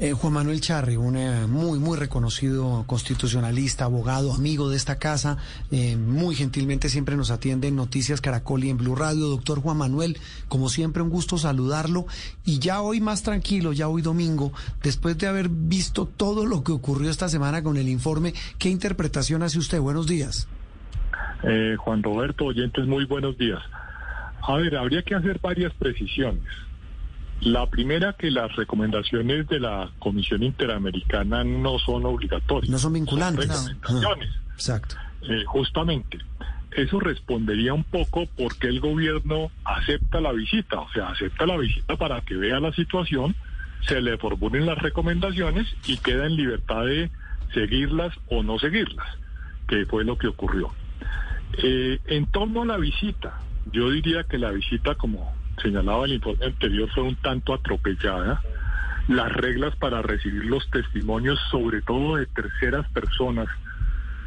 Eh, Juan Manuel Charri, un eh, muy, muy reconocido constitucionalista, abogado, amigo de esta casa, eh, muy gentilmente siempre nos atiende en Noticias Caracol y en Blue Radio. Doctor Juan Manuel, como siempre, un gusto saludarlo. Y ya hoy más tranquilo, ya hoy domingo, después de haber visto todo lo que ocurrió esta semana con el informe, ¿qué interpretación hace usted? Buenos días. Juan Roberto, oyentes, muy buenos días. A ver, habría que hacer varias precisiones. La primera, que las recomendaciones de la Comisión Interamericana no son obligatorias. No son vinculantes. recomendaciones. Ah, exacto. Eh, justamente. Eso respondería un poco porque el gobierno acepta la visita, o sea, acepta la visita para que vea la situación, se le formulen las recomendaciones y queda en libertad de seguirlas o no seguirlas, que fue lo que ocurrió. Eh, en torno a la visita, yo diría que la visita, como señalaba el informe anterior, fue un tanto atropellada. Las reglas para recibir los testimonios, sobre todo de terceras personas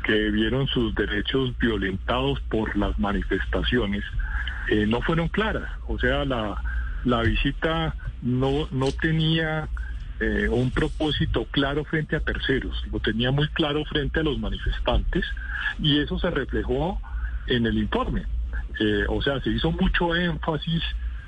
que vieron sus derechos violentados por las manifestaciones, eh, no fueron claras. O sea, la, la visita no, no tenía eh, un propósito claro frente a terceros, lo tenía muy claro frente a los manifestantes y eso se reflejó en el informe. Eh, o sea, se hizo mucho énfasis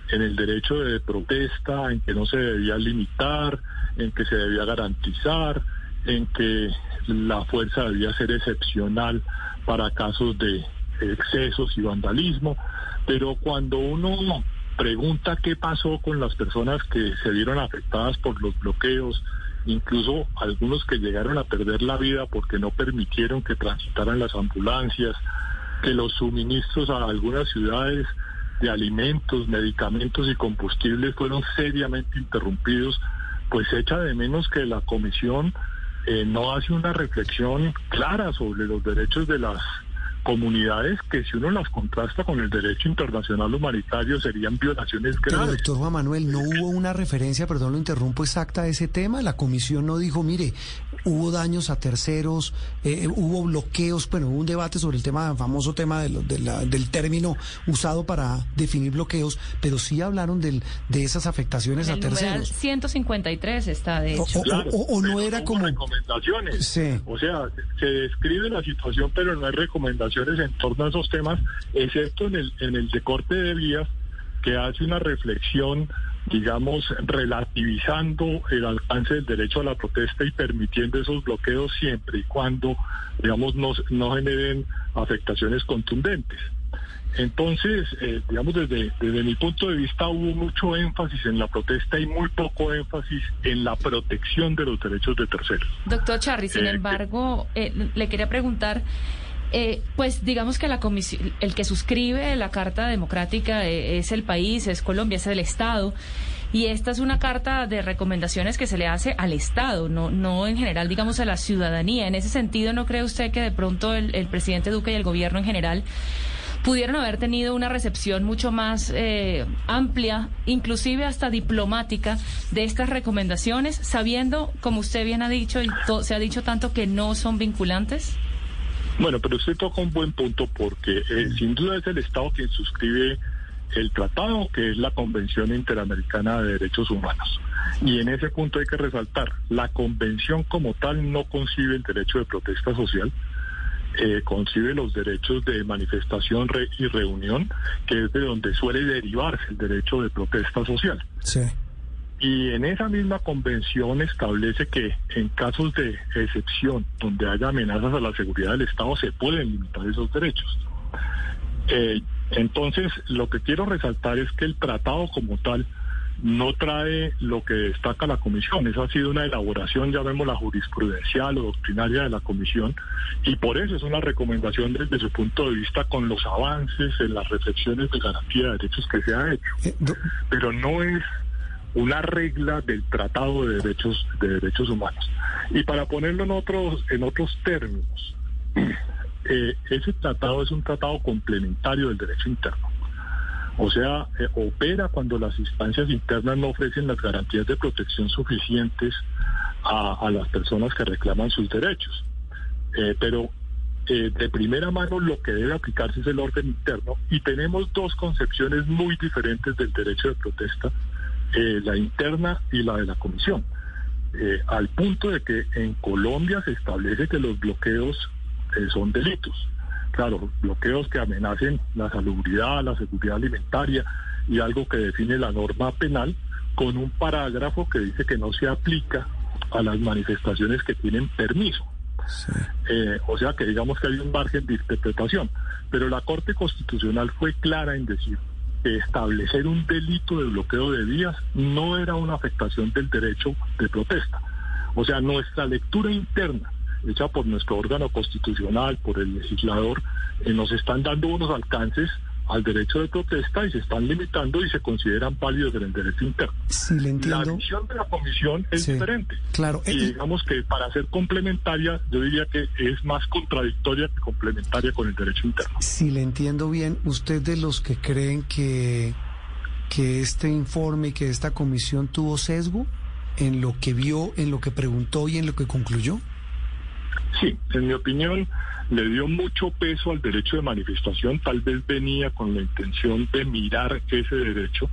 en el derecho de protesta, en que no se debía limitar, en que se debía garantizar, en que la fuerza debía ser excepcional para casos de excesos y vandalismo, pero cuando uno pregunta qué pasó con las personas que se vieron afectadas por los bloqueos, incluso algunos que llegaron a perder la vida porque no permitieron que transitaran las ambulancias, que los suministros a algunas ciudades de alimentos, medicamentos y combustibles fueron seriamente interrumpidos, pues echa de menos que la comisión eh, no hace una reflexión clara sobre los derechos de las comunidades que si uno las contrasta con el derecho internacional humanitario serían violaciones graves. doctor Juan Manuel, ¿no hubo una referencia, perdón, lo interrumpo, exacta a ese tema? La comisión no dijo, mire, hubo daños a terceros, eh, hubo bloqueos, bueno, hubo un debate sobre el tema, famoso tema de del término usado para definir bloqueos, pero sí hablaron del, de esas afectaciones a terceros. 153 está, de hecho. O, no era como... Recomendaciones. Sí. O sea, se describe la situación, pero no hay recomendaciones en torno a esos temas, excepto en el, en el decorte de vías, que hace una reflexión digamos, relativizando el alcance del derecho a la protesta y permitiendo esos bloqueos siempre y cuando, digamos, no, no generen afectaciones contundentes. Entonces, eh, digamos, desde, desde mi punto de vista hubo mucho énfasis en la protesta y muy poco énfasis en la protección de los derechos de terceros. Doctor Charri, sin eh, embargo, eh, le quería preguntar... Eh, pues digamos que la comisión, el que suscribe la Carta Democrática eh, es el país, es Colombia, es el Estado. Y esta es una carta de recomendaciones que se le hace al Estado, no, no en general, digamos, a la ciudadanía. En ese sentido, ¿no cree usted que de pronto el, presidente Duque y el gobierno en general pudieron haber tenido una recepción mucho más eh, amplia, inclusive hasta diplomática, de estas recomendaciones, sabiendo, como usted bien ha dicho y se ha dicho tanto, que no son vinculantes? Bueno, pero usted toca un buen punto porque eh, sin duda es el Estado quien suscribe el tratado, que es la Convención Interamericana de Derechos Humanos. Y en ese punto hay que resaltar, la convención como tal no concibe el derecho de protesta social, eh, concibe los derechos de manifestación y reunión, que es de donde suele derivarse el derecho de protesta social. Sí. Y en esa misma convención establece que en casos de excepción, donde haya amenazas a la seguridad del Estado, se pueden limitar esos derechos. Eh, entonces, lo que quiero resaltar es que el tratado como tal no trae lo que destaca la comisión. Esa ha sido una elaboración, llamémosla jurisprudencial o doctrinaria de la comisión, y por eso es una recomendación desde su punto de vista con los avances en las reflexiones de garantía de derechos que se ha hecho. Eh, Pero no es una regla del Tratado de Derechos de Derechos Humanos. Y para ponerlo en otros en otros términos, eh, ese tratado es un tratado complementario del derecho interno. O sea, eh, opera cuando las instancias internas no ofrecen las garantías de protección suficientes a, las personas que reclaman sus derechos. Eh, pero de primera mano lo que debe aplicarse es el orden interno y tenemos dos concepciones muy diferentes del derecho de protesta eh, la interna y la de la comisión. eh, al punto de que en Colombia se establece que los bloqueos eh, son delitos. Claro, bloqueos que amenacen la salubridad, la seguridad alimentaria y algo que define la norma penal con un parágrafo que dice que no se aplica a las manifestaciones que tienen permiso. Eh, o sea que digamos que hay un margen de interpretación. Pero la Corte Constitucional fue clara en decir establecer un delito de bloqueo de vías no era una afectación del derecho de protesta. O sea, nuestra lectura interna, hecha por nuestro órgano constitucional, por el legislador, eh, nos están dando unos alcances al derecho de protesta y se están limitando y se consideran válidos en el derecho interno. Sí, le entiendo. La visión de la comisión es diferente. Claro. Y eh, digamos que para ser complementaria, yo diría que es más contradictoria que complementaria con el derecho interno. Si le entiendo bien, usted de los que creen que, que este informe, que esta comisión tuvo sesgo en lo que vio, en lo que preguntó y en lo que concluyó. Sí, en mi opinión le dio mucho peso al derecho de manifestación, tal vez venía con la intención de mirar ese derecho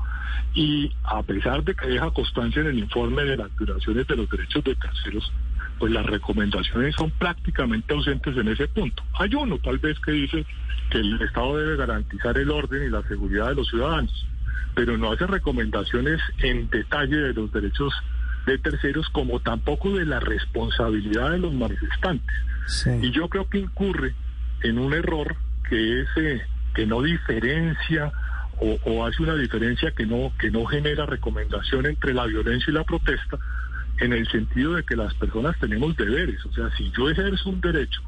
y a pesar de que deja constancia en el informe de las violaciones de los derechos de terceros, pues las recomendaciones son prácticamente ausentes en ese punto. Hay uno tal vez que dice que el Estado debe garantizar el orden y la seguridad de los ciudadanos, pero no hace recomendaciones en detalle de los derechos de terceros como tampoco de la responsabilidad de los manifestantes. Y yo creo que incurre en un error que es eh, que no diferencia o, hace una diferencia que no que no genera recomendación entre la violencia y la protesta en el sentido de que las personas tenemos deberes. O sea, si yo ejerzo un derecho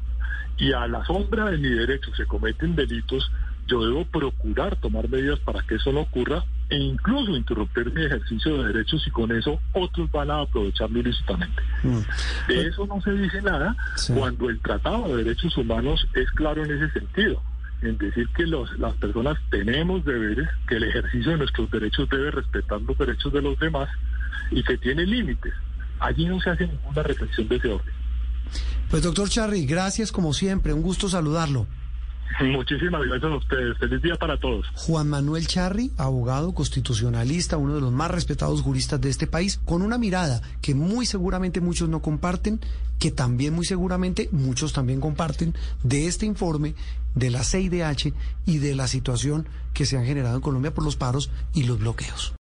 y a la sombra de mi derecho se cometen delitos, yo debo procurar tomar medidas para que eso no ocurra e incluso interrumpir mi ejercicio de derechos y con eso otros van a aprovecharlo ilícitamente. Mm. De eso no se dice nada cuando el Tratado de Derechos Humanos es claro en ese sentido, en decir que los, las personas tenemos deberes, que el ejercicio de nuestros derechos debe respetar los derechos de los demás y que tiene límites. Allí no se hace ninguna reflexión de ese orden. Pues doctor Charry, gracias como siempre, un gusto saludarlo. Muchísimas gracias a ustedes. Feliz día para todos. Juan Manuel Charri, abogado constitucionalista, uno de los más respetados juristas de este país, con una mirada que muy seguramente muchos no comparten, que también muy seguramente muchos también comparten de este informe de la CIDH y de la situación que se han generado en Colombia por los paros y los bloqueos.